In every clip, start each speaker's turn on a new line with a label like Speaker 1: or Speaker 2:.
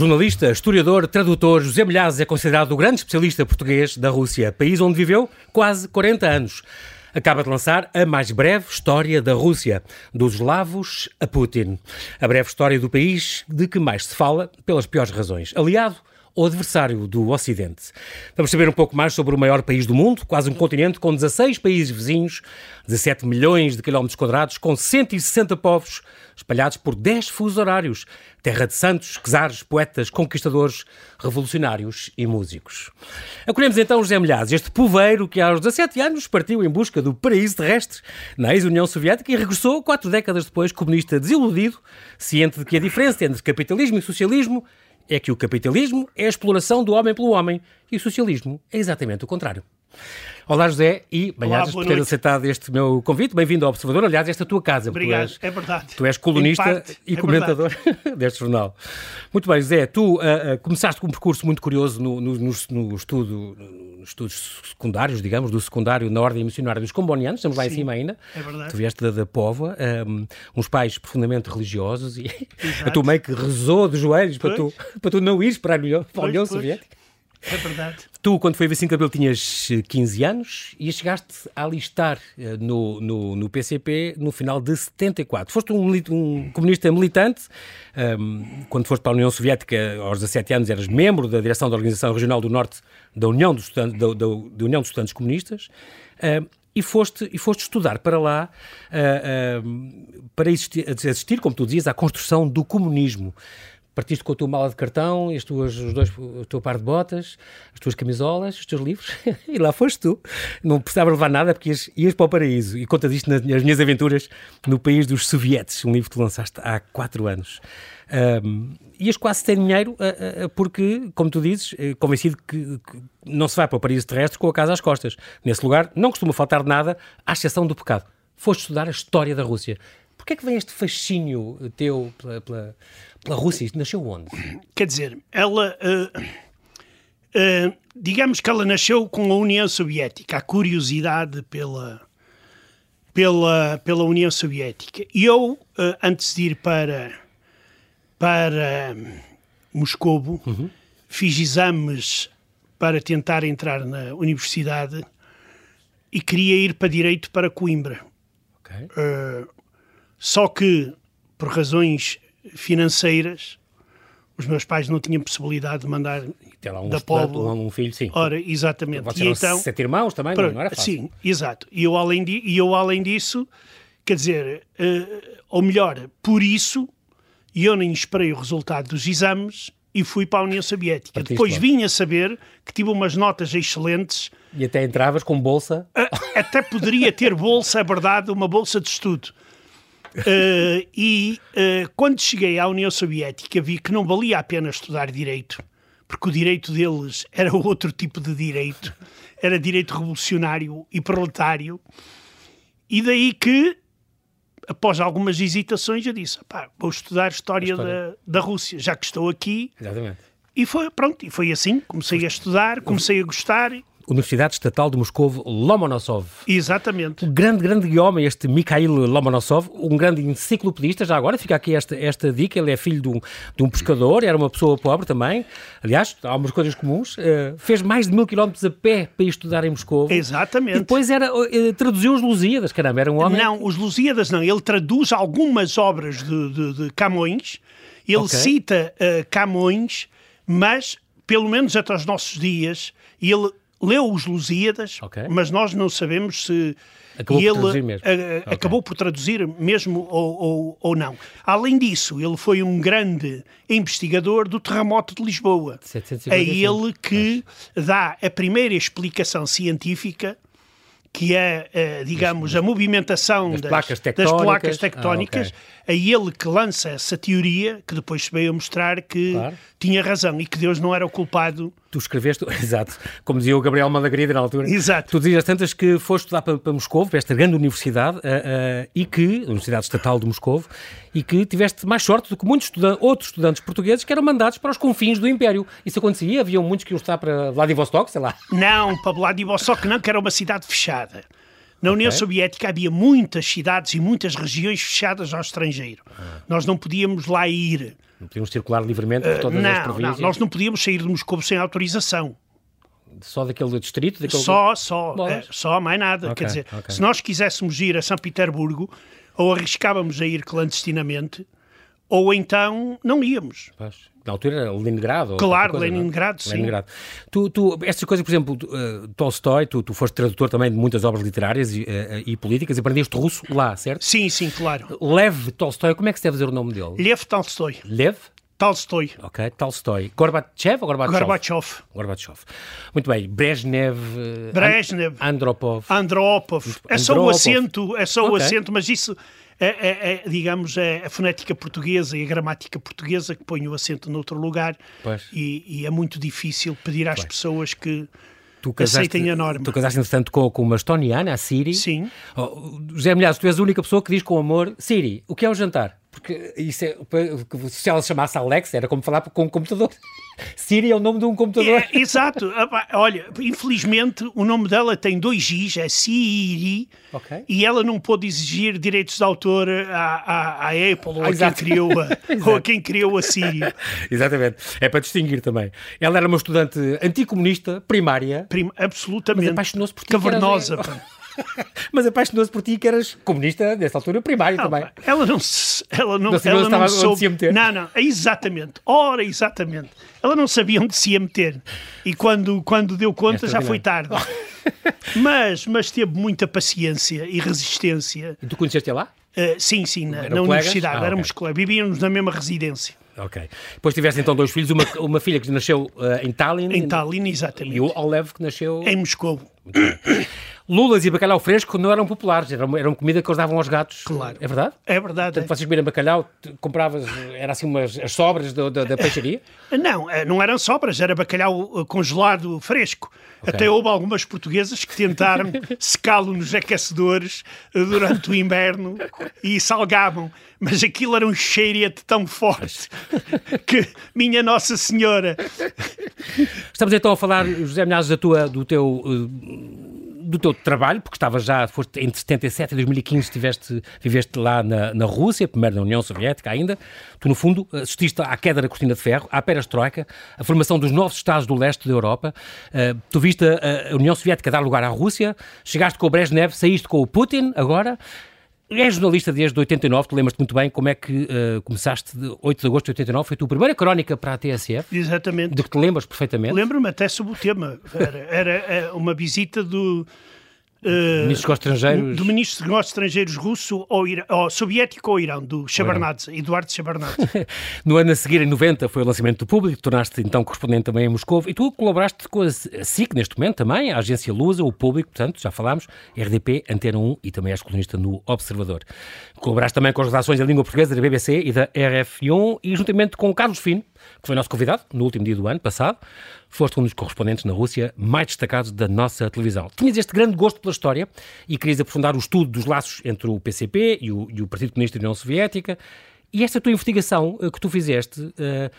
Speaker 1: Jornalista, historiador, tradutor, José Milhazes é considerado o grande especialista português da Rússia, país onde viveu quase 40 anos. Acaba de lançar a mais breve história da Rússia, dos eslavos a Putin. A breve história do país de que mais se fala pelas piores razões. Aliado ou adversário do Ocidente. Vamos saber um pouco mais sobre o maior país do mundo, quase um continente com 16 países vizinhos, 17 milhões de quilómetros quadrados, com 160 povos espalhados por 10 fusos horários, terra de santos, czares, poetas, conquistadores, revolucionários e músicos. Acolhemos então José Milhazes, este poveiro que aos 17 anos partiu em busca do paraíso terrestre na ex-União Soviética e regressou quatro décadas depois comunista desiludido, ciente de que a diferença entre capitalismo e socialismo é que o capitalismo é a exploração do homem pelo homem e o socialismo é exatamente o contrário. Olá, José, e bem-ajas por ter noite. aceitado este meu convite. Bem-vindo ao Observador. Aliás, esta é a tua casa.
Speaker 2: Obrigado, és, é verdade.
Speaker 1: Tu és colunista parte, e é comentador deste jornal. Muito bem, José, tu uh, uh, começaste com um percurso muito curioso no, no, no, no estudo, nos estudos secundários, digamos, do secundário na ordem missionária dos combonianos, estamos lá Sim, em cima ainda.
Speaker 2: É verdade.
Speaker 1: Tu vieste da, da Póvoa, um, uns pais profundamente religiosos e a tua mãe que rezou de joelhos para tu, para tu não ires para a União Soviética.
Speaker 2: É verdade.
Speaker 1: Tu, quando foi a 25 de Abril, tinhas 15 eh, anos e chegaste a alistar eh, no, no, no PCP no final de 74. Foste um, um comunista militante. Um, quando foste para a União Soviética, aos 17 anos, eras membro da direção da Organização Regional do Norte da União dos Estudantes, da, da, da União dos Estudantes Comunistas. Um, e foste, e foste estudar para lá uh, uh, para existir, assistir, como tu dizias, à construção do comunismo partiste com a tua mala de cartão, as tuas, os dois, o teu par de botas, as tuas camisolas, os teus livros, e lá foste tu. Não precisava levar nada porque ias, ias para o paraíso. E contas isto nas, nas, minhas aventuras no país dos sovietes, um livro que tu lançaste há quatro anos. Um, ias quase sem dinheiro, uh, uh, porque, como tu dizes, uh, convencido que, que, não se vai para o paraíso terrestre com a casa às costas. Nesse lugar não costuma faltar nada, à exceção do pecado. Foste estudar a história da Rússia. Porquê é que vem este fascínio teu pela, pela, pela Rússia? Isto nasceu onde?
Speaker 2: Quer dizer, ela. Uh, uh, digamos que ela nasceu com a União Soviética, a curiosidade pela, pela, pela União Soviética. E eu, uh, antes de ir para, para Moscovo, uhum. fiz exames para tentar entrar na universidade e queria ir para Direito para Coimbra. Okay. Uh, só que, por razões financeiras, os meus pais não tinham possibilidade de mandar
Speaker 1: um da povo um, um, filho, sim.
Speaker 2: Ora, exatamente.
Speaker 1: Vocês e então, sete irmãos também, não era fácil.
Speaker 2: Sim, exato. E eu, além, de, e eu, além disso, quer dizer, uh, ou melhor, por isso, eu nem esperei o resultado dos exames e fui para a União Soviética. Partiste Depois lá. vim a saber que tive umas notas excelentes.
Speaker 1: E até entravas com bolsa?
Speaker 2: Uh, até poderia ter bolsa, é verdade, uma bolsa de estudo. Uh, e uh, quando cheguei à União Soviética vi que não valia a pena estudar direito, porque o direito deles era outro tipo de direito, era direito revolucionário e proletário. E daí que, após algumas hesitações, eu disse: vou estudar história, história. Da, da Rússia, já que estou aqui.
Speaker 1: Exatamente.
Speaker 2: E foi, pronto, e foi assim. Comecei a estudar, comecei a gostar.
Speaker 1: Universidade Estatal de Moscou Lomonosov.
Speaker 2: Exatamente.
Speaker 1: Um grande, grande homem, este Mikhail Lomonosov, um grande enciclopedista, já agora fica aqui esta, esta dica, ele é filho de um, de um pescador, era uma pessoa pobre também, aliás, há umas coisas comuns, uh, fez mais de mil quilómetros a pé para ir estudar em Moscou.
Speaker 2: Exatamente.
Speaker 1: E depois era, uh, traduziu os Lusíadas, caramba, era um homem...
Speaker 2: Não, os Lusíadas não, ele traduz algumas obras de, de, de Camões, ele okay. cita uh, Camões, mas, pelo menos até os nossos dias, ele leu os Lusíadas, okay. mas nós não sabemos se
Speaker 1: acabou ele por mesmo. A,
Speaker 2: okay. acabou por traduzir mesmo ou, ou, ou, não. Além disso, ele foi um grande investigador do terremoto de Lisboa. É ele que dá a primeira explicação científica que é, eh, digamos, a movimentação
Speaker 1: das, das, placas
Speaker 2: tectónicas, das placas tectónicas ah, okay. É ele que lança essa teoria, que depois se veio a mostrar que claro. tinha razão e que Deus não era o culpado
Speaker 1: tu escreveste, exato, como dizia o Gabriel Malagrida na altura,
Speaker 2: exato.
Speaker 1: tu dizias tantas que foste estudar para, para Moscou, para esta grande universidade, uh, uh, e que, Universidade Estatal de Moscou, e que tiveste mais sorte do que muitos estudan outros estudantes portugueses que eram mandados para os confins do Império. Isso acontecia? Haviam muitos que iam estudar para Vladivostok, sei lá?
Speaker 2: Não, para Vladivostok não, que era uma cidade fechada. Na União
Speaker 1: Ok.
Speaker 2: Soviética havia muitas cidades e muitas regiões fechadas ao estrangeiro.
Speaker 1: Ah.
Speaker 2: Nós não podíamos lá ir.
Speaker 1: Não podíamos circular livremente por todas as
Speaker 2: não,
Speaker 1: províncias.
Speaker 2: não, nós não podíamos sair de Moscou sem autorização.
Speaker 1: Só daquele distrito? Daquele...
Speaker 2: Só, só, é, só, mais nada.
Speaker 1: Ok,
Speaker 2: Quer dizer,
Speaker 1: ok.
Speaker 2: se nós quiséssemos ir a São Petersburgo, ou arriscávamos a ir clandestinamente, ou então não íamos.
Speaker 1: Pois. Na altura era Leningrado?
Speaker 2: Claro,
Speaker 1: coisa, não é?
Speaker 2: Leningrado, sim.
Speaker 1: Leningrado. Tu, tu, estas coisas, por exemplo, tu, eh, Tolstói, tu, tu foste tradutor também de muitas obras literárias e, eh, e políticas, e aprendeste russo lá, certo?
Speaker 2: Sim, sim, claro.
Speaker 1: Lev Tolstói, como é que se deve dizer o nome dele?
Speaker 2: Lev Tolstói.
Speaker 1: Lev?
Speaker 2: Tolstói.
Speaker 1: Ok, Tolstói. Gorbachev ou Gorbachev?
Speaker 2: Gorbachev.
Speaker 1: Gorbachev. Muito bem. Brezhnev. eh,
Speaker 2: Brezhnev.
Speaker 1: An- Andropov.
Speaker 2: Andropov. É só o
Speaker 1: Andropov.
Speaker 2: acento, é só o
Speaker 1: Ok.
Speaker 2: acento, mas isso é, é- é, digamos, é a fonética portuguesa e a gramática portuguesa que põe o acento noutro lugar
Speaker 1: Pois.
Speaker 2: e, e é muito difícil pedir às pessoas que
Speaker 1: Tu
Speaker 2: aceitem a norma.
Speaker 1: Tu casaste, entretanto, com, com uma estoniana, a Siri.
Speaker 2: Sim.
Speaker 1: Oh, José Milhares, tu és a única pessoa que diz com amor, Siri, o que é o jantar? Porque isso é, se ela se chamasse Alex, era como falar com um computador. Siri é o nome de um computador.
Speaker 2: É, exato. Ah, Olha, infelizmente o nome dela tem dois Is, é Siri,
Speaker 1: Ok.
Speaker 2: e ela não pôde exigir direitos de autor à, à, à Apple ou a, quem criou a, ou a quem criou a Siri.
Speaker 1: Exatamente. É para distinguir também. Ela era uma estudante anticomunista, primária,
Speaker 2: Prim- absolutamente
Speaker 1: Mas apaixonou-se por ti,
Speaker 2: cavernosa. pá.
Speaker 1: mas apaixonou-se por ti que eras comunista, nessa altura, primária
Speaker 2: Não,
Speaker 1: também.
Speaker 2: ela não se, ela não,
Speaker 1: Não sabia
Speaker 2: ela não soube.
Speaker 1: meter.
Speaker 2: Não, não, exatamente. Ora, exatamente. Ela não sabia onde se ia meter. E quando, quando deu conta já foi tarde. mas, mas teve muita paciência e resistência.
Speaker 1: E tu conheceste lá?
Speaker 2: Uh, sim, sim, na, na universidade.
Speaker 1: Ah,
Speaker 2: Éramos colegas. Vivíamos na mesma residência.
Speaker 1: Ok. Depois tiveste então dois filhos, uma, uma filha que nasceu eh, em Tallinn
Speaker 2: Em Tallinn, exatamente.
Speaker 1: e o Olev que nasceu...
Speaker 2: Em Moscou.
Speaker 1: Lulas e bacalhau fresco não eram populares, eram, eram comida que eles davam aos gatos.
Speaker 2: Claro.
Speaker 1: É verdade?
Speaker 2: É verdade.
Speaker 1: Portanto, vocês comiram bacalhau, compravas, era assim umas as sobras do- da, da peixaria?
Speaker 2: Não, eh, não eram sobras, era bacalhau eh, congelado fresco. Até houve algumas portuguesas que tentaram secá-lo nos aquecedores eh, durante o inverno e salgavam. Mas aquilo era um cheirete tão forte que, minha Nossa Senhora,
Speaker 1: Estamos então a falar, José Milhares, da tua, do teu... do teu trabalho, porque estavas já, foste entre 77 e 2015, estiveste, viveste lá na, na Rússia, primeiro na União Soviética ainda. Tu, no fundo, assististe à queda da cortina de ferro, à perestroika, à formação dos novos Estados do leste da Europa. Eh, tu viste a, a União Soviética dar lugar à Rússia, chegaste com o Brezhnev, saíste com o Putin, agora. És jornalista desde 89, tu lembras-te muito bem como é que eh, começaste, de 8 de agosto de 89, foi a tua primeira crónica para a TSF,
Speaker 2: exatamente.
Speaker 1: de que te lembras perfeitamente.
Speaker 2: Lembro-me até sobre o tema. Era, era, eh, uma visita do. Eh,
Speaker 1: Ministros dos Estrangeiros.
Speaker 2: do ministro dos Negócios Estrangeiros russo ou, Ira- ou soviético ou Irão, do Shevardnadze, Eduardo Shevardnadze.
Speaker 1: No ano a seguir, em 90, foi o lançamento do público, tornaste então correspondente também em Moscou e tu colaboraste com a SIC neste momento também, a agência Lusa, o público, portanto, já falámos, RDP, Antena 1 e também és colunista no Observador. Colaboraste também com as redações da língua portuguesa da BBC e da RF1 e juntamente com o Carlos Fino, que foi nosso convidado no último dia do ano passado, foste um dos correspondentes na Rússia mais destacados da nossa televisão. Tinhas este grande gosto pela história e querias aprofundar o estudo dos laços entre o PCP e o, e o Partido Comunista da União Soviética. E esta tua investigação eh, que tu fizeste, eh,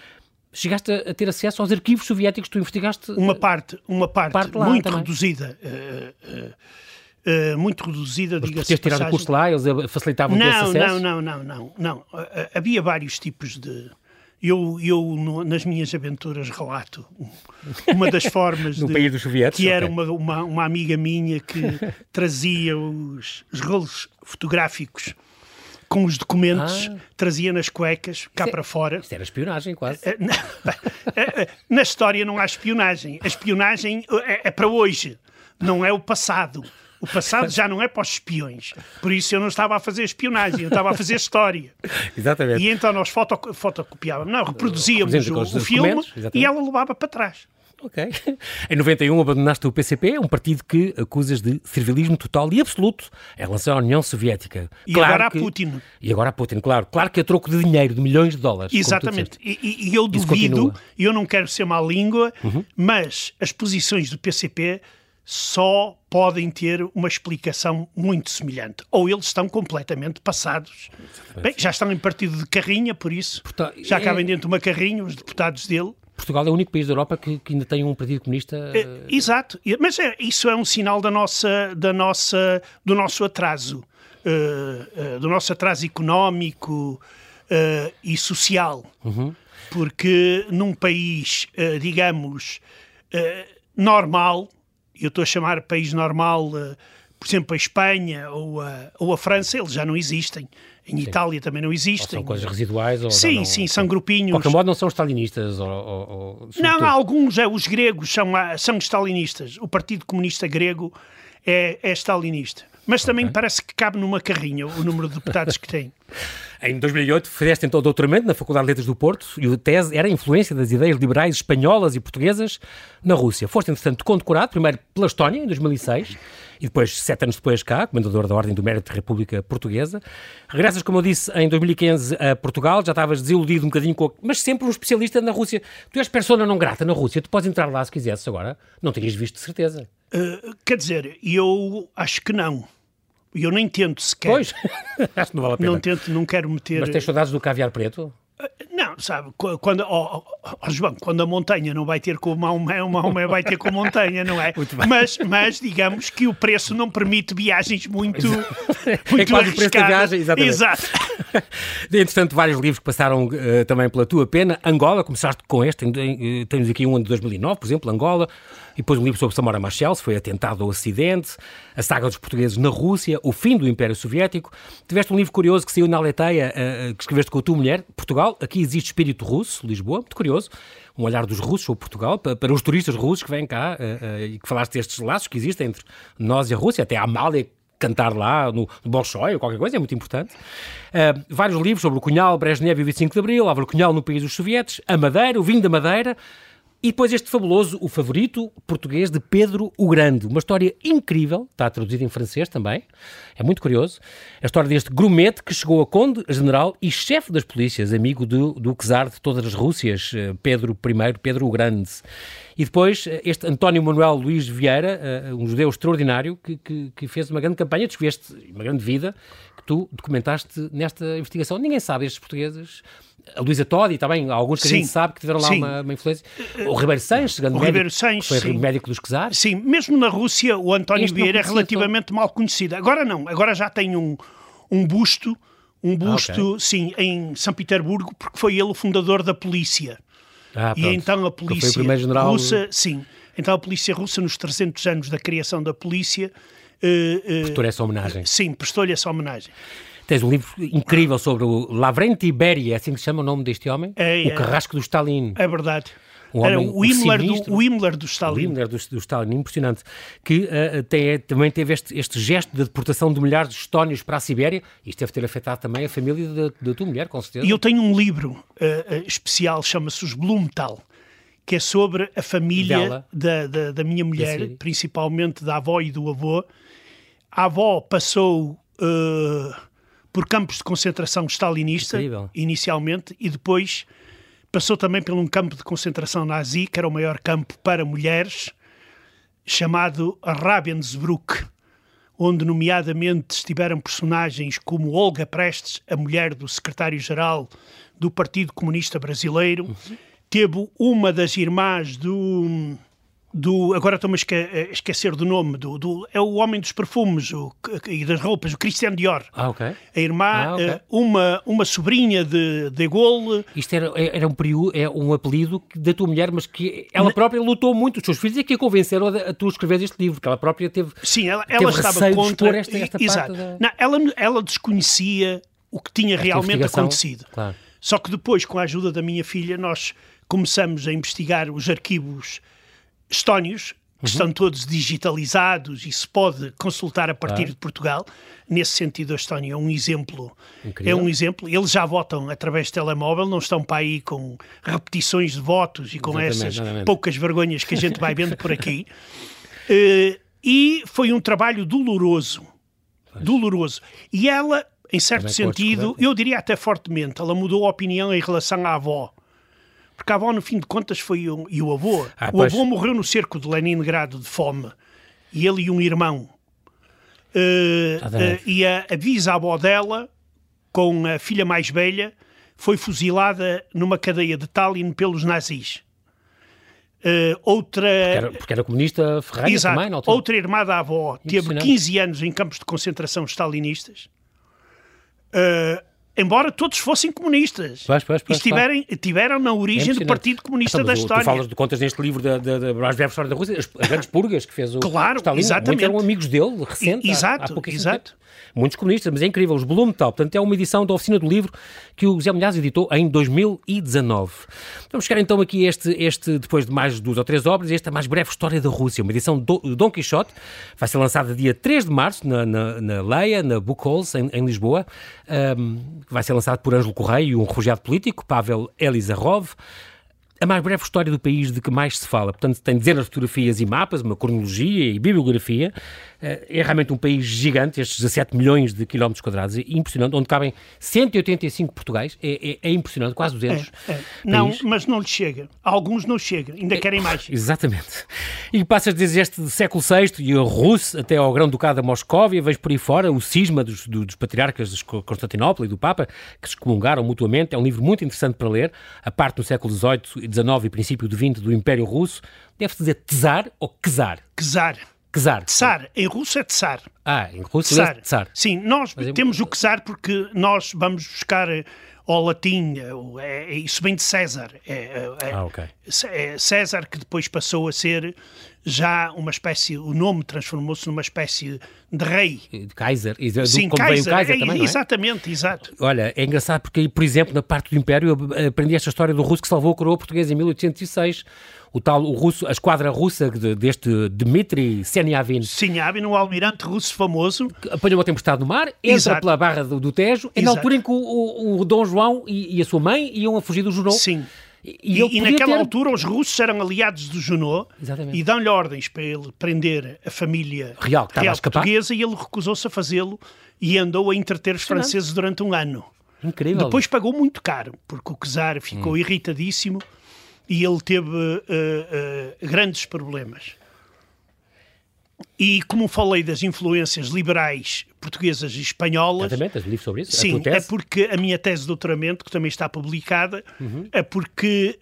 Speaker 1: chegaste a, ter acesso aos arquivos soviéticos que tu investigaste?
Speaker 2: Uma parte, uma parte,
Speaker 1: Parte
Speaker 2: muito
Speaker 1: também.
Speaker 2: reduzida. eh, eh, eh, muito reduzida,
Speaker 1: Por
Speaker 2: diga-se
Speaker 1: tirado o curso lá, eles eh, facilitavam esse
Speaker 2: Não,
Speaker 1: acesso?
Speaker 2: não, não, não, não, não. Havia vários tipos de. Eu, eu no- nas minhas aventuras relato uma das formas
Speaker 1: No
Speaker 2: de,
Speaker 1: país dos soviéticos,
Speaker 2: que era
Speaker 1: ok.
Speaker 2: uma, uma, uma amiga minha que trazia os, os rolos fotográficos com os documentos,
Speaker 1: Ah.
Speaker 2: trazia nas cuecas, cá
Speaker 1: Isso é-
Speaker 2: para fora.
Speaker 1: Isto era espionagem quase.
Speaker 2: Eh, eh, eh, Na história não há espionagem. A espionagem é, é para hoje, não é o passado. O passado já não é para os espiões. Por isso eu não estava a fazer espionagem, eu estava a fazer história.
Speaker 1: Exatamente.
Speaker 2: E então nós foto, fotocopiávamos, não, reproduzíamos o, o filme e ela levava para trás.
Speaker 1: Ok. Em 91 abandonaste o PCP, um partido que acusas de servilismo total e absoluto em relação à União Soviética.
Speaker 2: E agora há Putin.
Speaker 1: E agora há Putin, claro. Claro que é troco de dinheiro, de milhões de dólares.
Speaker 2: Exatamente. E, e- eu duvido.
Speaker 1: Uhum.
Speaker 2: e eu não quero ser má língua, mas as posições do PCP só podem ter uma explicação muito semelhante. Ou eles estão completamente passados. Bem, já estão em partido de carrinha, por isso
Speaker 1: Portanto,
Speaker 2: já
Speaker 1: é-
Speaker 2: cabem dentro de uma carrinha os deputados dele.
Speaker 1: Portugal é o único país da Europa que, que ainda tem um partido comunista.
Speaker 2: É, exato, mas é, isso é um sinal da nossa, da nossa, do nosso atraso, uh, uh, do nosso atraso económico uh, e social. Uhum. Porque num país, digamos, normal, eu estou a chamar país normal, por exemplo, a Espanha ou a, ou a França, eles já não existem. Em sim. Itália também não existem.
Speaker 1: Ou são coisas residuais? Ou
Speaker 2: sim,
Speaker 1: não,
Speaker 2: sim, são grupinhos. De
Speaker 1: qualquer modo, não são stalinistas? Ou, ou,
Speaker 2: não, alguns, é, os gregos são, ah, são stalinistas. O Partido Comunista Grego é, é stalinista. Mas também okay. parece que cabe numa carrinha o número de deputados que tem.
Speaker 1: Em 2008 fizeste então doutoramento na Faculdade de Letras do Porto e a tese era a influência das ideias liberais espanholas e portuguesas na Rússia. Foste, entretanto, condecorado, primeiro pela Estónia, em 2006, e depois, sete anos depois, cá, comendador da Ordem do Mérito da República Portuguesa. Regressas, como eu disse, em 2015 a Portugal, já estavas desiludido um bocadinho com... Mas sempre um especialista na Rússia. Tu és persona não grata na Rússia, tu podes entrar lá se quisesse agora. Não tinhas visto, de certeza.
Speaker 2: Uh, quer dizer, eu acho que não. Eu nem tento sequer.
Speaker 1: Pois, acho que não vale a pena.
Speaker 2: Não tento, não quero meter.
Speaker 1: Mas tens saudades do caviar preto?
Speaker 2: Não, sabe, quando, oh, oh, João, quando a montanha não vai ter com o Maomé, o Maomé vai ter com a montanha, não é? Mas, mas digamos que o preço não permite viagens muito, muito
Speaker 1: é quase viagem, exatamente.
Speaker 2: Exato.
Speaker 1: Entretanto, vários livros que passaram uh, também pela tua pena. Angola, começaste com este, uh, temos aqui um de 2009, por exemplo, Angola, e depois um livro sobre Samora Machel, se foi atentado ou acidente, a saga dos portugueses na Rússia, o fim do Império Soviético. Tiveste um livro curioso que saiu na Aleteia, uh, que escreveste com a tua mulher, Portugal, aqui existe espírito russo, Lisboa, muito curioso, um olhar dos russos sobre Portugal, para, para os turistas russos que vêm cá, uh, uh, e que falaste destes laços que existem entre nós e a Rússia, até a Amália cantar lá no, no Bolshoi ou qualquer coisa, é muito importante. Uh, vários livros sobre o Cunhal, Brezhnev e o 25 de Abril, Álvaro Cunhal no País dos Sovietes, a Madeira, o vinho da Madeira, e depois este fabuloso, o favorito português de Pedro o Grande. Uma história incrível, está traduzido em francês também, é muito curioso. A história deste grumete que chegou a conde, general e chefe das polícias, amigo do, do czar de todas as Rússias, eh, Pedro I, Pedro o Grande. E depois eh, este António Manuel Luís Vieira, eh, um judeu extraordinário, que, que, que fez uma grande campanha, descreveste uma grande vida, que tu documentaste nesta investigação. Ninguém sabe, estes portugueses a Luísa Todi também, alguns que sim, a gente sabe que tiveram lá uma, uma, influência. O Ribeiro Sanches, grande o médico, Ribeiro Sanches, foi sim. médico dos Czares.
Speaker 2: Sim, mesmo na Rússia o António este Vieira é relativamente todo. mal conhecido. Agora não, agora já tem um, um busto, um busto, ah, okay. sim, em São Petersburgo, porque foi ele o fundador da polícia. Ah, e então a polícia russa, sim, então a polícia russa nos 300 anos da criação da polícia...
Speaker 1: Uh, uh, prestou-lhe essa homenagem.
Speaker 2: Sim, prestou-lhe essa homenagem.
Speaker 1: Tens um livro incrível sobre o Lavrenti Beria, é assim que se chama o nome deste homem?
Speaker 2: É,
Speaker 1: o é. carrasco do Stalin.
Speaker 2: É verdade. Um Era o Himmler, do, o Himmler do Stalin. O
Speaker 1: Himmler do, do Stalin, impressionante. Que uh, tem, também teve este, este, gesto de deportação de milhares de estónios para a Sibéria. Isto deve ter afetado também a família da, da tua mulher, com certeza.
Speaker 2: E eu tenho um livro uh, especial, chama-se Os Blumenthal, que é sobre a família da, da, da, minha mulher, principalmente da avó e do avô. A avó passou... Uh, por campos de concentração stalinista, Incrível. inicialmente, e depois passou também por um campo de concentração nazi, que era o maior campo para mulheres, chamado Ravensbrück, onde, nomeadamente, estiveram personagens como Olga Prestes, a mulher do secretário-geral do Partido Comunista Brasileiro, uhum. teve uma das irmãs do do agora estou-me a esque, esquecer do nome do, do, é o homem dos perfumes o, e das roupas o Christian Dior.
Speaker 1: Ah,
Speaker 2: a irmã ah, okay. Eh, uma uma sobrinha de de Gaulle.
Speaker 1: Isto era, era um período é um apelido da tua mulher mas que ela própria lutou muito. Os seus filhos é que a convenceram a, a tu escrever este livro que ela própria teve
Speaker 2: sim ela, ela estava contra
Speaker 1: esta, esta
Speaker 2: exato.
Speaker 1: da...
Speaker 2: Não, ela ela desconhecia o que tinha esta realmente acontecido.
Speaker 1: claro.
Speaker 2: só que depois com a ajuda da minha filha nós começamos a investigar os arquivos estónios, que uhum. estão todos digitalizados e se pode consultar a partir de Portugal. Nesse sentido, a Estónia é um exemplo. Incrível. É um exemplo. Eles já votam através de telemóvel, não estão para aí com repetições de votos e com exatamente, essas exatamente. poucas vergonhas que a gente vai vendo por aqui. uh, e foi um trabalho doloroso. Pois. Doloroso. E ela, em certo sentido, eu diria até fortemente, ela mudou a opinião em relação à avó porque a avó, no fim de contas, foi um, e o avô. Ah, o pois. avô morreu no cerco de Leningrado de fome. E ele e um irmão. Uh, uh, e a, a bisavó dela, com a filha mais velha, foi fuzilada numa cadeia de Tallinn pelos nazis. Uh, outra. Porque
Speaker 1: era, porque era comunista ferreira também,
Speaker 2: altura. Outra irmã da avó teve 15 anos em campos de concentração stalinistas. Uh, embora todos fossem comunistas.
Speaker 1: Pois, pois, pois,
Speaker 2: estiverem, tiveram na origem é do Partido Comunista então, da História.
Speaker 1: Tu falas de contas neste livro da, da, da mais breve história da Rússia, as, as grandes purgas que fez o
Speaker 2: claro,
Speaker 1: Stalin,
Speaker 2: exatamente.
Speaker 1: eram amigos dele, recente,
Speaker 2: exato,
Speaker 1: há, há
Speaker 2: exato.
Speaker 1: Tempo muitos comunistas, mas é incrível, os Blumenthal, portanto é uma edição da oficina do livro que o José Milhaz editou em 2019. Vamos chegar então aqui este, este depois de mais duas ou três obras, esta mais breve história da Rússia, uma edição do Dom Quixote, vai ser lançada dia 3 de março na, na, na Leia, na Book Halls, em, em Lisboa, um, vai ser lançado por Ângelo Correia e um refugiado político, Pavel Elizarov, a mais breve história do país de que mais se fala. Portanto, tem dezenas de fotografias e mapas, uma cronologia e bibliografia. Eh, é realmente um país gigante, estes 17 milhões de quilómetros quadrados, é impressionante, onde cabem 185 Portugais, é, é, é impressionante, quase 200. É, é.
Speaker 2: Não, mas não lhe chega. Alguns não chegam, ainda querem mais.
Speaker 1: Exatamente. E passas desde este século VI e a Rússia até ao Grão-Ducado da Moscóvia, vejo por aí fora o cisma dos, dos patriarcas de Constantinopla e do Papa, que se comungaram mutuamente. É um livro muito interessante para ler, a parte do século XVIII XIX e princípio do XX do Império Russo, deve-se dizer Czar ou Czar?
Speaker 2: Czar.
Speaker 1: Czar.
Speaker 2: Tsar. Em russo é Tsar.
Speaker 1: Ah, em russo é Tsar.
Speaker 2: Sim, nós Mas temos o Czar porque nós vamos buscar ao latim, é, é, isso vem de César. É, é,
Speaker 1: ah, ok.
Speaker 2: É César que depois passou a ser já uma espécie, o nome transformou-se numa espécie de rei.
Speaker 1: De Kaiser. Do,
Speaker 2: Sim,
Speaker 1: como
Speaker 2: Kaiser,
Speaker 1: Kaiser também,
Speaker 2: Exatamente,
Speaker 1: é?
Speaker 2: exato.
Speaker 1: Olha, é engraçado porque, por exemplo, na parte do Império, eu aprendi esta história do russo que salvou a coroa portuguesa em 1806 o tal o russo, a esquadra russa de, deste Dmitry Seniavin.
Speaker 2: Seniavin, um almirante russo famoso.
Speaker 1: Apanhou uma tempestade no mar, entra Exato. pela barra do, do Tejo, é na altura em que o, o, o Dom João e, e, a sua mãe iam a fugir do Junot.
Speaker 2: Sim. E, e, e naquela ter... altura os russos eram aliados do Junot
Speaker 1: Exatamente.
Speaker 2: e dão-lhe ordens para ele prender a família
Speaker 1: real,
Speaker 2: real portuguesa e ele recusou-se a fazê-lo e andou a entreter os franceses durante um ano.
Speaker 1: Incrível.
Speaker 2: Depois pagou muito caro, porque o czar ficou hum. irritadíssimo e ele teve uh, uh, grandes problemas. E como falei das influências liberais portuguesas e espanholas.
Speaker 1: Exatamente, livro sobre isso.
Speaker 2: Sim, é porque a minha tese de doutoramento, que também está publicada, uhum. é porque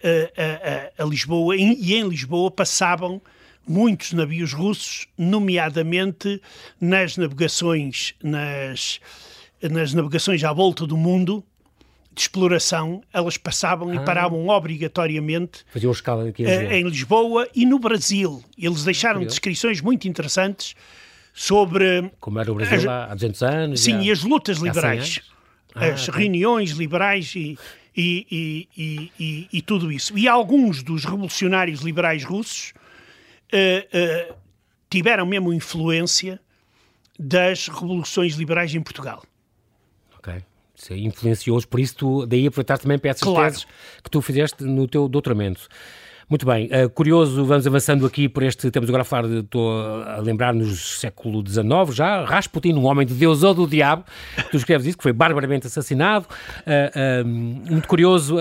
Speaker 2: a, a, Lisboa e em Lisboa passavam muitos navios russos, nomeadamente nas navegações, nas, nas navegações à volta do mundo, de exploração, elas passavam ah. e paravam obrigatoriamente
Speaker 1: Faziam escala aqui em eh,
Speaker 2: Lisboa. em Lisboa e no Brasil. Eles deixaram descrições muito interessantes sobre...
Speaker 1: Como era o Brasil as, há 200 anos.
Speaker 2: Sim, e as lutas liberais. Ah, as okay. reuniões liberais e, e, e, e, tudo isso. E alguns dos revolucionários liberais russos uh, uh, tiveram mesmo influência das revoluções liberais em Portugal.
Speaker 1: Ok ser influencioso, por isso tu, daí aproveitar também para essas claro. teses que tu fizeste no teu doutoramento. Muito bem, uh, curioso, vamos avançando aqui por este, temos agora a falar, de, estou a lembrar-nos século XIX já, Rasputin, um homem de Deus ou do diabo, tu escreves isso, que foi barbaramente assassinado, uh, uh, muito curioso,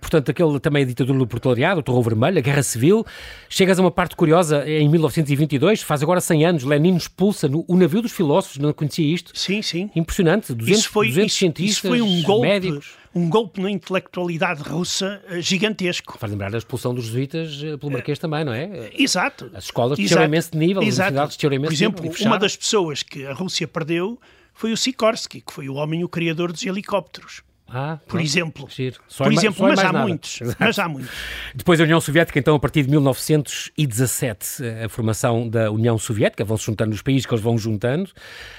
Speaker 1: portanto, aquele também a ditadura do proletariado, o terror vermelho, a guerra civil, chegas a uma parte curiosa, em 1922, faz agora 100 anos, Lenin expulsa no, o navio dos filósofos, não conhecia isto?
Speaker 2: Sim, sim.
Speaker 1: Impressionante, 200, isso foi, 200
Speaker 2: isso,
Speaker 1: cientistas,
Speaker 2: isso foi um golpe.
Speaker 1: médicos
Speaker 2: um golpe na intelectualidade russa eh, gigantesco.
Speaker 1: Faz lembrar a expulsão dos jesuítas eh, pelo Marquês também, não é?
Speaker 2: Exato.
Speaker 1: As escolas desceram imenso de nível,
Speaker 2: Exato.
Speaker 1: as universidades desceram imenso
Speaker 2: Por exemplo, nível, uma das pessoas que a Rússia perdeu foi o Sikorsky, que foi o homem o criador dos helicópteros.
Speaker 1: Ah,
Speaker 2: por exemplo.
Speaker 1: Só
Speaker 2: por exemplo, mas há
Speaker 1: nada.
Speaker 2: muitos. Mas há muitos.
Speaker 1: Depois a União Soviética, então, a partir de 1917, a formação da União Soviética, vão-se juntando os países que eles vão juntando,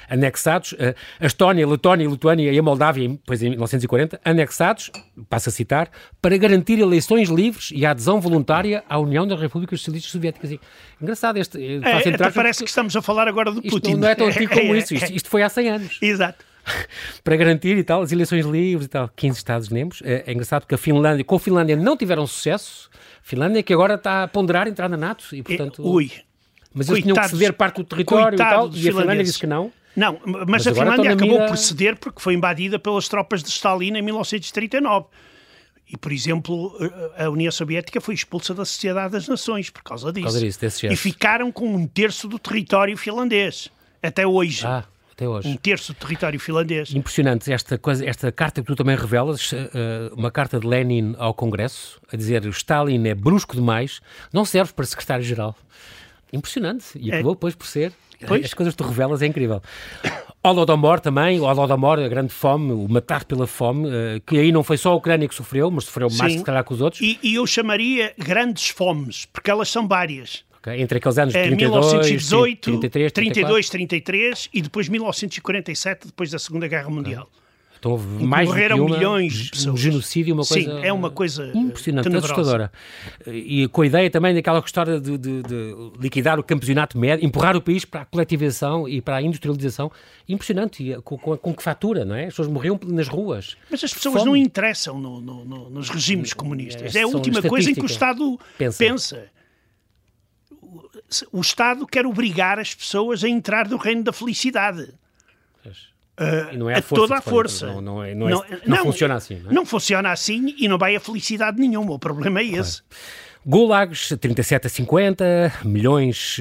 Speaker 1: anexados, a Estónia, a Letónia, a Lituânia e a Moldávia, depois em 1940, anexados, passo a citar, para garantir eleições livres e a adesão voluntária à União das Repúblicas Socialistas Soviéticas. E, engraçado este.
Speaker 2: É, até parece que estamos a falar agora do
Speaker 1: isto
Speaker 2: Putin.
Speaker 1: Não, não é tão antigo como isso. Isto, isto foi há 100 anos.
Speaker 2: Exato.
Speaker 1: para garantir e tal, as eleições livres e tal, 15 Estados-membros. É, é, engraçado que a Finlândia, com a Finlândia não tiveram sucesso. Finlândia que agora está a ponderar entrar na NATO e, portanto...
Speaker 2: É, ui.
Speaker 1: Mas eles tinham que ceder parte do território e tal, e a Finlândia disse que não.
Speaker 2: Não, mas, mas a Finlândia acabou mira... por ceder porque foi invadida pelas tropas de Stalin em 1939. E, por exemplo, a União Soviética foi expulsa da Sociedade das Nações por causa disso. Por
Speaker 1: causa disso
Speaker 2: e ficaram com um terço do território finlandês, até hoje.
Speaker 1: Ah. Até hoje.
Speaker 2: Um terço do território finlandês.
Speaker 1: Impressionante esta, coisa, esta carta que tu também revelas, uh, uma carta de Lenin ao Congresso, a dizer Stalin é brusco demais, não serve para secretário-geral. Impressionante. E é. acabou depois por ser. Pois. As coisas que tu revelas é incrível. Holodomor também, o Holodomor, a grande fome, o matar pela fome, uh, que aí não foi só a Ucrânia que sofreu, mas sofreu Sim. mais se calhar que os outros.
Speaker 2: E, e eu chamaria grandes fomes, porque elas são várias.
Speaker 1: Entre aqueles anos de 32, 1918, 33,
Speaker 2: 32, 33 e depois 1947, depois da Segunda Guerra Mundial.
Speaker 1: Ah. Então houve mais
Speaker 2: morreram
Speaker 1: uma,
Speaker 2: milhões de pessoas.
Speaker 1: Um genocídio, uma coisa.
Speaker 2: Sim, é uma coisa
Speaker 1: impressionante, assustadora. E com a ideia também daquela história de, de, de, liquidar o campeonato médio, empurrar o país para a coletivização e para a industrialização. Impressionante. E com, com, com que fatura, não é? As pessoas morriam nas ruas.
Speaker 2: Mas as pessoas Fome. não interessam no, no, no, nos regimes comunistas. É, é a última coisa em que o Estado pensa. pensa o Estado quer obrigar as pessoas a entrar no reino da felicidade.
Speaker 1: Uh, não é a, a toda a força. Não, não, é, não, é, não, não, funciona assim. Não, é?
Speaker 2: não, funciona assim e não vai a felicidade nenhuma. O problema é esse. Claro.
Speaker 1: Gulags, 37 a 50, milhões,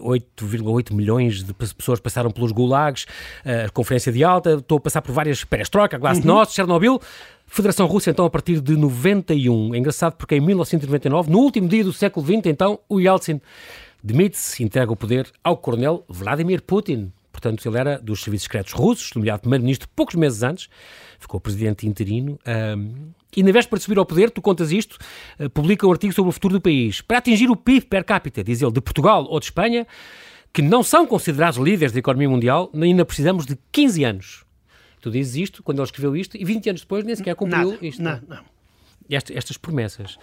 Speaker 1: 8,8 eh, milhões de pessoas passaram pelos gulags, a conferência de alta, estou a passar por várias perestroika, glasnost, uhum. Chernobyl, Federação Russa, então, a partir de 91. É engraçado porque em 1999, no último dia do século XX, então, o Yeltsin demite-se, entrega o poder ao coronel Vladimir Putin. Portanto, ele era dos serviços secretos russos, nomeado primeiro-ministro poucos meses antes, ficou presidente interino. Um, e na véspera de subir ao poder, tu contas isto, uh, publica um artigo sobre o futuro do país. Para atingir o PIB per capita, diz ele, de Portugal ou de Espanha, que não são considerados líderes da economia mundial, ainda precisamos de 15 anos. Tu dizes isto quando ele escreveu isto e 20 anos depois nem sequer cumpriu
Speaker 2: Nada,
Speaker 1: isto.
Speaker 2: Não, não.
Speaker 1: Estas, estas promessas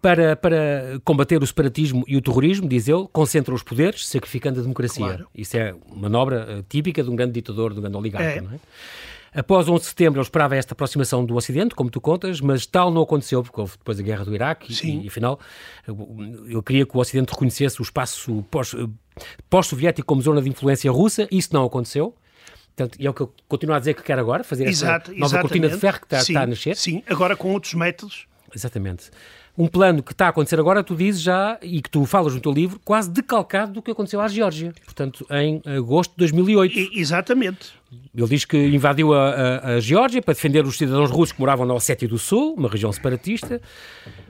Speaker 1: para, para combater o separatismo e o terrorismo, diz ele, concentra os poderes, sacrificando a democracia. Claro. Isso é manobra uh, típica de um grande ditador, de um grande oligarca, é. não é? Após 11 de setembro, eu esperava esta aproximação do Ocidente, como tu contas, mas tal não aconteceu, porque houve depois a guerra do Iraque e, e, afinal, eu queria que o Ocidente reconhecesse o espaço eh, pós-soviético como zona de influência russa, isso não aconteceu. Portanto, e é o que eu continuo a dizer que quero agora, fazer Exato, essa nova exatamente. cortina de ferro que está, sim, está a nascer.
Speaker 2: Sim, agora com outros métodos.
Speaker 1: Exatamente um plano que está a acontecer agora, tu dizes já, e que tu falas no teu livro, quase decalcado do que aconteceu à Geórgia, portanto, em agosto de 2008.
Speaker 2: E, exatamente.
Speaker 1: Ele diz que invadiu a, a, a, Geórgia para defender os cidadãos russos que moravam na Ossétia do Sul, uma região separatista.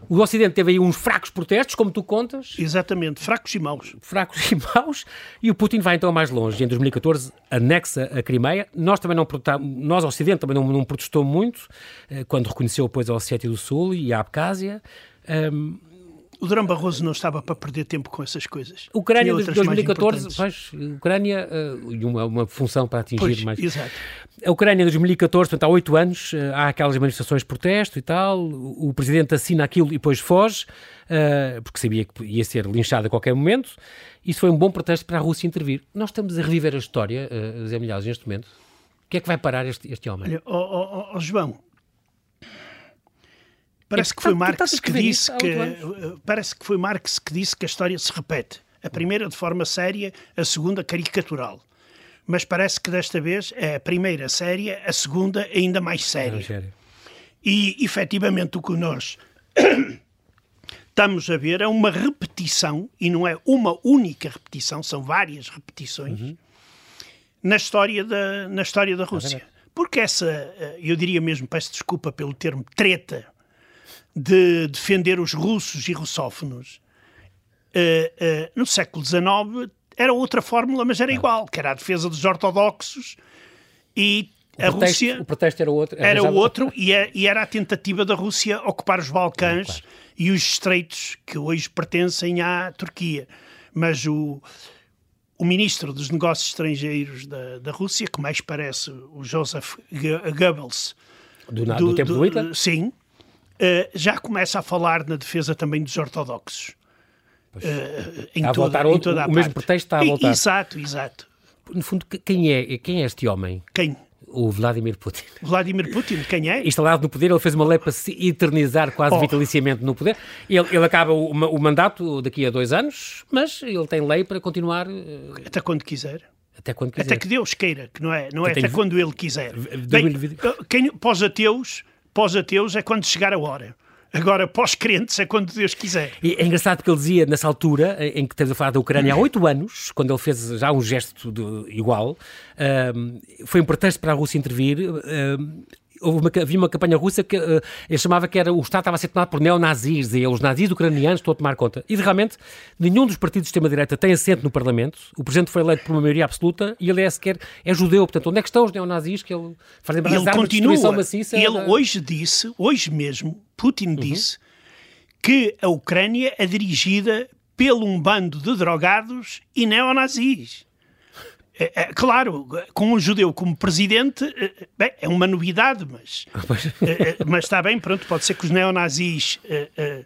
Speaker 1: O Ocidente teve aí uns fracos protestos, como tu contas.
Speaker 2: Exatamente, fracos e maus.
Speaker 1: Fracos e maus. E o Putin vai então mais longe. Em 2014 anexa a Crimeia. Nós também não nós, Ocidente, também não, não protestou muito, eh, quando reconheceu depois a Ossétia do Sul e a Abcásia. Um,
Speaker 2: o Durão Barroso não estava para perder tempo com essas coisas.
Speaker 1: Ucrânia de 2014, faz Ucrânia uh, uma, uma função para atingir
Speaker 2: pois,
Speaker 1: mais.
Speaker 2: Exato.
Speaker 1: A Ucrânia de 2014, portanto, há oito anos, uh, há aquelas manifestações de protesto e tal. O, o, presidente assina aquilo e depois foge, uh, porque sabia que ia ser linchado a qualquer momento. Isso foi um bom pretexto para a Rússia intervir. Nós estamos a reviver a história, uh, Zé Milhares, neste momento. O que é que vai parar este, este homem?
Speaker 2: Olha, oh, oh, oh, João, Parece que foi Marx que disse que parece que foi Marx que disse que a história se repete. A primeira de forma séria, a segunda caricatural. Mas parece que desta vez é a primeira séria, a segunda ainda mais séria. E efetivamente o que nós estamos a ver é uma repetição, e não é uma única repetição, são várias repetições, uhum. na, história da, na história da Rússia. Porque essa, eh, eu diria mesmo, peço desculpa pelo termo treta, de defender os russos e russófonos uh, uh, no século XIX era outra fórmula, mas era igual, que era a defesa dos ortodoxos e
Speaker 1: o a pretexto, Rússia... O pretexto era outro.
Speaker 2: Era o outro e, é, e, era a tentativa da Rússia ocupar os Balcãs claro. e os estreitos que hoje pertencem à Turquia. Mas o, o ministro dos Negócios Estrangeiros da, da Rússia, que mais parece o Joseph Goebbels...
Speaker 1: Do, do, do tempo do, do Hitler?
Speaker 2: Sim, uh, já começa a falar na defesa também dos ortodoxos.
Speaker 1: Uh, em, toda, outro, em toda a o parte. mesmo pretexto está a voltar.
Speaker 2: Exato, exato.
Speaker 1: No fundo, quem é, quem é este homem?
Speaker 2: Quem?
Speaker 1: O Vladimir Putin.
Speaker 2: Vladimir Putin, quem é?
Speaker 1: Instalado no poder, ele fez uma lei para se eternizar quase oh. vitaliciamente no poder. Ele, ele acaba o, o, mandato daqui a dois anos, mas ele tem lei para continuar. Uh...
Speaker 2: Até quando quiser.
Speaker 1: Até quando quiser.
Speaker 2: Até que Deus queira, que não é, não é até quando ele quiser. Bem, quem, pós ateus, pós-ateus é quando chegar a hora. Agora, pós-crentes é quando Deus quiser.
Speaker 1: E é engraçado porque ele dizia, nessa altura, em que estamos a falar da Ucrânia há oito anos, quando ele fez já um gesto de, igual, foi um pretexto para a Rússia intervir houve uma, havia uma campanha russa que uh, ele chamava que era o Estado estava a ser tomado por neonazis e os nazis ucranianos estão a tomar conta. E realmente nenhum dos partidos de extrema-direita tem assento no Parlamento. O presidente foi eleito por uma maioria absoluta e ele é sequer é judeu. Portanto, onde é que estão os neonazis que ele fazem
Speaker 2: ele continua. maciça? Ele da... hoje disse, hoje mesmo, Putin uhum. disse que a Ucrânia é dirigida pelo um bando de drogados e neonazis. É, é, claro, com um judeu como presidente, é, bem, é uma novidade, mas, é, é, mas está bem, pronto, pode ser que os neonazis é,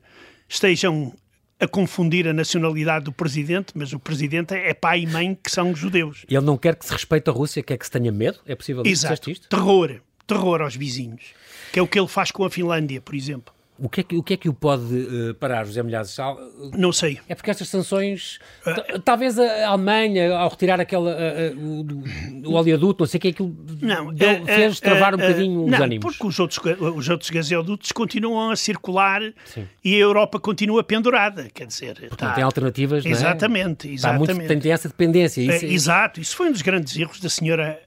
Speaker 2: estejam a confundir a nacionalidade do presidente, mas o presidente é pai e mãe que são judeus.
Speaker 1: E ele não quer que se respeite a Rússia, quer que se tenha medo? É possível
Speaker 2: Exato.
Speaker 1: isto?
Speaker 2: Terror, terror aos vizinhos, que é o que ele faz com a Finlândia, por exemplo.
Speaker 1: O que, é que, o que é que o pode uh, parar, José Milhazes?
Speaker 2: Não sei.
Speaker 1: É porque estas sanções. Uh, talvez a Alemanha, ao retirar aquela, uh, o, oleoduto, não sei o que, aquilo não, deu, fez travar um bocadinho os
Speaker 2: não,
Speaker 1: ânimos.
Speaker 2: Porque os outros, os outros gasodutos continuam a circular Sim. e a Europa continua pendurada. Quer dizer,
Speaker 1: porque tá... não tem alternativas.
Speaker 2: Exatamente,
Speaker 1: não
Speaker 2: é? exatamente.
Speaker 1: Muito, tem essa dependência.
Speaker 2: Isso, é, exato, isso foi um dos grandes erros da senhora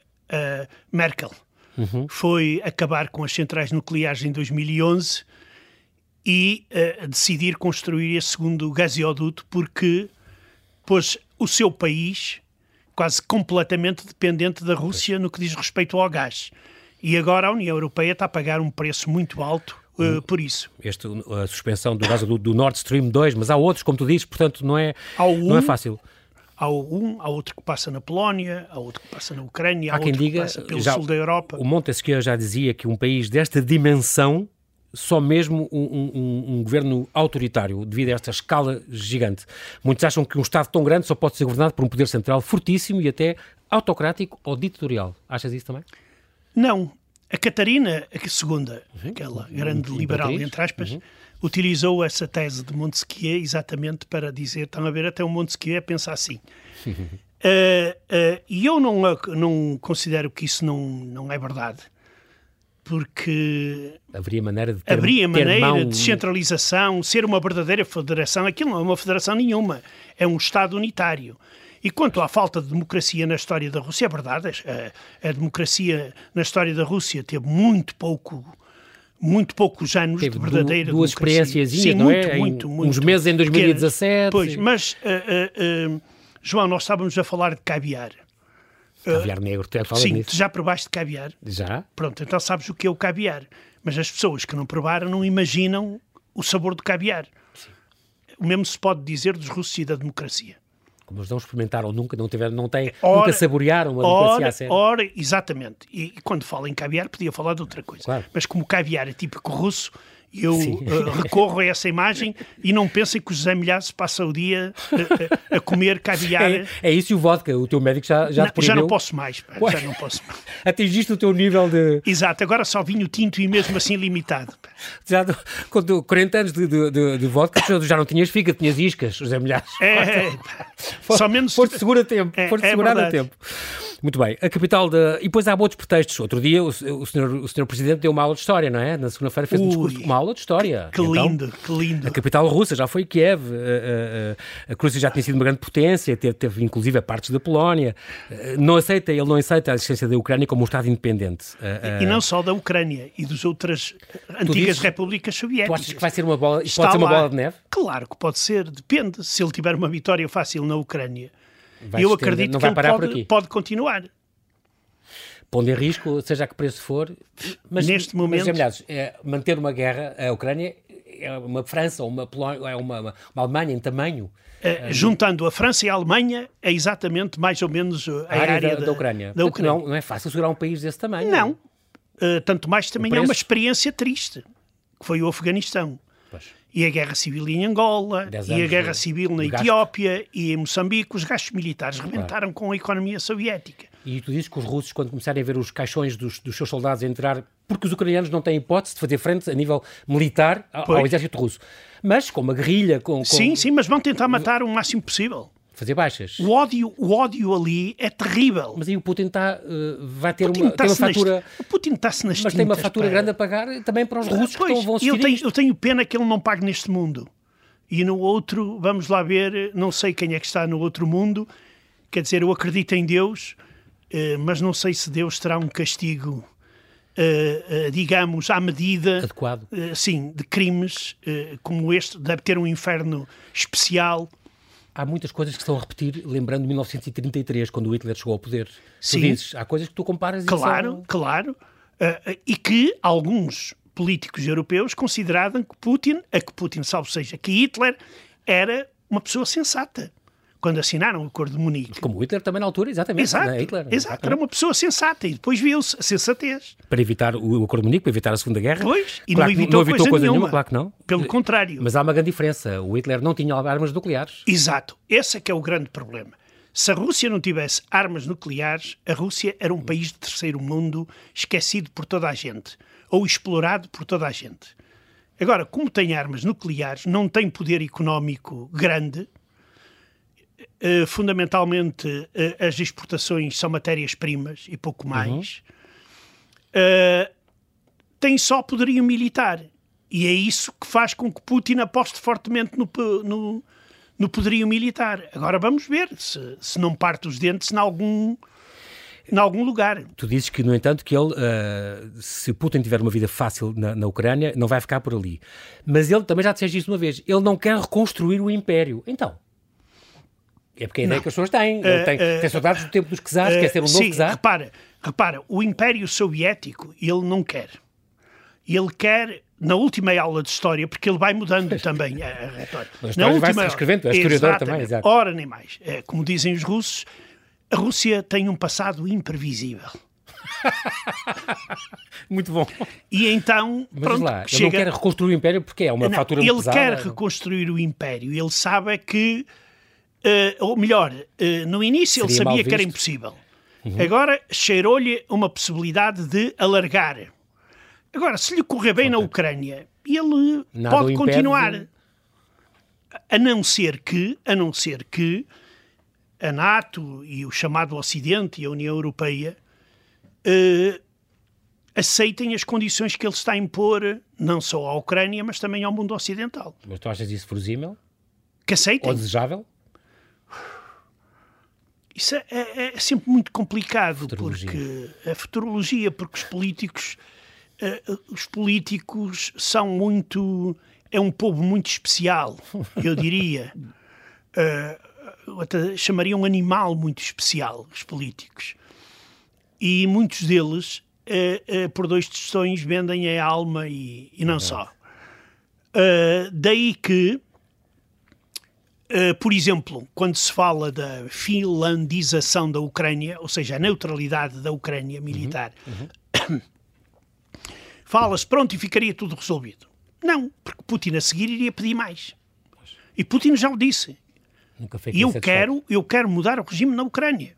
Speaker 2: Merkel. Uhum. Foi acabar com as centrais nucleares em 2011 e uh, decidir construir esse segundo gasoduto porque pôs o seu país quase completamente dependente da Rússia no que diz respeito ao gás. E agora a União Europeia está a pagar um preço muito alto uh, por isso.
Speaker 1: Este, a suspensão do gasoduto do Nord Stream 2, mas há outros, como tu dizes, portanto não é, um, não é fácil.
Speaker 2: Há um, há outro que passa na Polónia, há outro que passa na Ucrânia, há, há quem diga, que passa pelo já, sul da Europa.
Speaker 1: O Montesquieu já dizia que um país desta dimensão só mesmo um, um, um, governo autoritário, devido a esta escala gigante. Muitos acham que um Estado tão grande só pode ser governado por um poder central fortíssimo e até autocrático ou ditatorial. Achas isso também?
Speaker 2: Não. A Catarina, a segunda, uhum. aquela grande uhum. liberal, entre aspas, uhum. utilizou essa tese de Montesquieu exatamente para dizer, estão a ver, até o Montesquieu pensa assim. uh, uh, e eu não, não considero que isso não, não é verdade porque
Speaker 1: haveria maneira de ter,
Speaker 2: haveria
Speaker 1: ter
Speaker 2: maneira
Speaker 1: mão...
Speaker 2: de descentralização, ser uma verdadeira federação. Aquilo não é uma federação nenhuma, é um Estado unitário. E quanto à falta de democracia na história da Rússia, é verdade, a, a democracia na história da Rússia teve muito pouco muito poucos anos
Speaker 1: Teve
Speaker 2: de verdadeira
Speaker 1: duas
Speaker 2: democracia.
Speaker 1: experiências, Sim, não muito, é? Muito, muito, uns meses em 2017.
Speaker 2: Pois, mas, uh, uh, uh, João, nós estávamos a falar de caviar.
Speaker 1: Caviar negro, tu é
Speaker 2: Sim, nisso? tu já provaste caviar?
Speaker 1: Já.
Speaker 2: Pronto, então sabes o que é o caviar. Mas as pessoas que não provaram não imaginam o sabor do caviar. Sim. O mesmo se pode dizer dos russos e da democracia.
Speaker 1: Como eles não experimentaram nunca, não tiveram, não têm, ora, nunca saborearam a democracia ora, a sério.
Speaker 2: Ora, exatamente. E, e, quando falo em caviar, podia falar de outra coisa. Claro. Mas como caviar é típico russo, eu uh, recorro a essa imagem e não pensem que o José Milhazes passa o dia a, a, a comer caviar.
Speaker 1: É, é, isso e o vodka, o teu médico já, já
Speaker 2: não, Já não posso mais, pá, já não posso mais.
Speaker 1: Atingiste o teu nível de...
Speaker 2: Exato, agora só vinho tinto e mesmo assim limitado. Pá.
Speaker 1: Já com 40 anos de, de, de, de vodka, já não tinhas figa, tinhas iscas, José Milhazes.
Speaker 2: É, pá, só menos...
Speaker 1: Foste seguro a tempo, é, foste é tempo. Muito bem, a capital da. E depois há outros pretextos. Outro dia o, o, senhor, o senhor Presidente deu uma aula de história, não é? Na segunda-feira fez um discurso, uma aula de história.
Speaker 2: Que então, lindo, que lindo.
Speaker 1: A capital russa já foi Kiev. A, a, a já tinha sido uma grande potência, teve, teve inclusive a partes da Polónia. Não aceita, ele não aceita a existência da Ucrânia como um Estado independente.
Speaker 2: E não só da Ucrânia e das outras antigas dizes, repúblicas soviéticas.
Speaker 1: Tu achas que vai ser uma bola, pode ser uma bola de neve?
Speaker 2: Claro que pode ser, depende. Se ele tiver uma vitória fácil na Ucrânia, vai eu acredito não que ele pode, pode continuar
Speaker 1: pondo em risco, seja a que preço for. Mas,
Speaker 2: Neste momento.
Speaker 1: Mas, é, manter uma guerra, a Ucrânia é uma França ou uma, Polónia, é uma, uma, Alemanha em tamanho.
Speaker 2: Uh, juntando a França e a Alemanha, é exatamente mais ou menos a, a área, área da, da,
Speaker 1: da, Ucrânia. Da Ucrânia. Não, não, é fácil segurar um país desse tamanho.
Speaker 2: Não. Uh, tanto mais também é uma experiência triste, que foi o Afeganistão. E a guerra civil em Angola, e a guerra civil na Etiópia gasto. e em Moçambique, os gastos militares rebentaram claro. com a economia soviética.
Speaker 1: E tu dizes que os russos, quando começarem a ver os caixões dos, dos seus soldados entrar, porque os ucranianos não têm hipótese de fazer frente a nível militar ao, ao exército russo. Mas com uma guerrilha, com, com,
Speaker 2: Sim, sim, mas vão tentar matar o máximo possível.
Speaker 1: Fazer baixas.
Speaker 2: O ódio, o ódio ali é terrível.
Speaker 1: Mas aí o Putin tá, uh, vai ter uma, tem uma fatura.
Speaker 2: Nas, o Putin está-se nas
Speaker 1: Mas
Speaker 2: tintas,
Speaker 1: tem uma fatura
Speaker 2: pá.
Speaker 1: grande a pagar também para os russos
Speaker 2: pois,
Speaker 1: que estão, vão
Speaker 2: eu tenho,
Speaker 1: isto.
Speaker 2: eu tenho pena que ele não pague neste mundo. E no outro, vamos lá ver, não sei quem é que está no outro mundo. Quer dizer, eu acredito em Deus, eh, mas não sei se Deus terá um castigo, eh, eh, digamos, à medida.
Speaker 1: Adequado.
Speaker 2: eh, sim, de crimes como este. Deve ter um inferno especial.
Speaker 1: Há muitas coisas que estão a repetir, lembrando 1933, quando o Hitler chegou ao poder.
Speaker 2: Sim.
Speaker 1: Tu dizes, há coisas que tu comparas e
Speaker 2: Claro,
Speaker 1: são...
Speaker 2: claro. Eh, e que alguns políticos europeus consideravam que Putin, a que Putin, salvo seja, que Hitler era uma pessoa sensata quando assinaram o Acordo de Munique.
Speaker 1: Como o Hitler também na altura, exatamente.
Speaker 2: Exato,
Speaker 1: né? Hitler,
Speaker 2: exato, era uma pessoa sensata e depois viu-se a sensatez.
Speaker 1: Para evitar o Acordo de Munique, para evitar a Segunda Guerra.
Speaker 2: Pois, e
Speaker 1: Claro
Speaker 2: não evitou,
Speaker 1: evitou
Speaker 2: coisa, nenhuma.
Speaker 1: claro que não.
Speaker 2: Pelo contrário.
Speaker 1: Mas há uma grande diferença. O Hitler não tinha armas nucleares.
Speaker 2: Exato, esse é que é o grande problema. Se a Rússia não tivesse armas nucleares, a Rússia era um país de terceiro mundo esquecido por toda a gente, ou explorado por toda a gente. Agora, como tem armas nucleares, não tem poder económico grande, eh, fundamentalmente eh, as exportações são matérias-primas e pouco mais, eh, tem só poderio militar. E é isso que faz com que Putin aposte fortemente no, no, no poderio militar. Agora vamos ver se, se não parte os dentes em algum, em algum lugar.
Speaker 1: Tu dizes que, no entanto, que ele, ah, se Putin tiver uma vida fácil na, na Ucrânia, não vai ficar por ali. Mas ele, também já disseste isso uma vez, ele não quer reconstruir o império. Então... É porque a ideia que as pessoas têm. Ele tem, tem saudades do tempo dos czares, quer ser um novo
Speaker 2: Sim,
Speaker 1: czar.
Speaker 2: repara, repara, o Império Soviético ele não quer. Ele quer, na última aula de História, porque ele vai mudando também a, a retórica.
Speaker 1: A história vai-se reescrevendo, tu és historiador também, exato.
Speaker 2: Ora, nem mais. É, como dizem os russos, a Rússia tem um passado imprevisível.
Speaker 1: Muito bom.
Speaker 2: E então,
Speaker 1: Mas
Speaker 2: pronto,
Speaker 1: lá, ele
Speaker 2: chega...
Speaker 1: não quer reconstruir o império porque é uma
Speaker 2: Não,
Speaker 1: fatura
Speaker 2: ele
Speaker 1: pesada.
Speaker 2: quer reconstruir o império. Ele sabe é que, eh, ou melhor, eh, no início ele
Speaker 1: Seria mal
Speaker 2: sabia que era impossível. Agora cheirou-lhe uma possibilidade de alargar. Agora, se lhe correr bem na Ucrânia, ele
Speaker 1: Nada
Speaker 2: pode continuar.
Speaker 1: de-
Speaker 2: A não ser que, a não ser que a NATO e o chamado Ocidente e a União Europeia eh, aceitem as condições que ele está a impor, não só à Ucrânia, mas também ao mundo ocidental.
Speaker 1: Mas tu achas isso verosímil?
Speaker 2: Que aceitem.
Speaker 1: Ou desejável?
Speaker 2: Isso é, é- é sempre muito complicado,
Speaker 1: Futurologia.
Speaker 2: porque a futurologia, porque os políticos, eh, os políticos são muito, é um povo muito especial, eu diria. Eu até chamaria um animal muito especial, os políticos. E muitos deles, eh, por dois tostões, vendem a alma e, e não só. Eh, daí que Uh, por exemplo, quando se fala da finlandização da Ucrânia, ou seja, a neutralidade da Ucrânia militar, fala-se, pronto, e ficaria tudo resolvido. Não, porque Putin a seguir iria pedir mais. E Putin já o disse. E eu quero, eu quero mudar o regime na Ucrânia.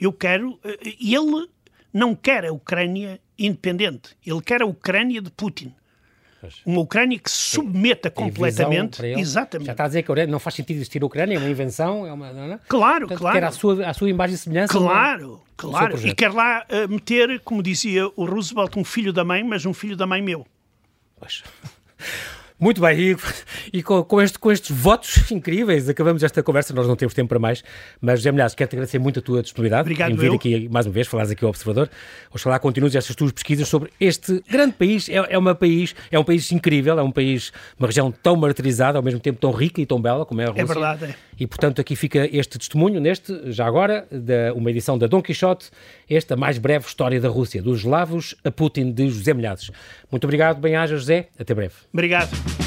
Speaker 2: Eu quero. eh, ele não quer a Ucrânia independente. Ele quer a Ucrânia de Putin. Uma Ucrânia que se submeta completamente. Exatamente.
Speaker 1: Já está a dizer que não faz sentido existir a Ucrânia, é uma invenção, é uma. Não, não?
Speaker 2: Claro,
Speaker 1: Portanto,
Speaker 2: claro.
Speaker 1: Quer a sua, a sua imagem e semelhança. uma-
Speaker 2: Claro, claro.
Speaker 1: projeto.
Speaker 2: E quer lá eh, meter, como dizia o Roosevelt, um filho da mãe, mas um filho da mãe meu.
Speaker 1: Pois. Muito bem, e, e com, com, este- com estes votos incríveis, acabamos esta conversa, nós não temos tempo para mais, mas José Milhares, quero-te agradecer muito a tua disponibilidade
Speaker 2: Obrigado,
Speaker 1: em vir
Speaker 2: eu.
Speaker 1: aqui mais uma vez, falares aqui ao Observador. Oxalá continues estas tuas pesquisas sobre este grande país, é, é, uma país, é um país incrível, é um país, uma região tão martirizada, ao mesmo tempo tão rica e tão bela como é a Rússia.
Speaker 2: É verdade, é.
Speaker 1: E, portanto, aqui fica este testemunho, neste, já agora, da uma edição da Dom Quixote, esta mais breve história da Rússia, dos eslavos a Putin, de José Milhares. Muito obrigado, bem-aja, José, até breve.
Speaker 2: Obrigado.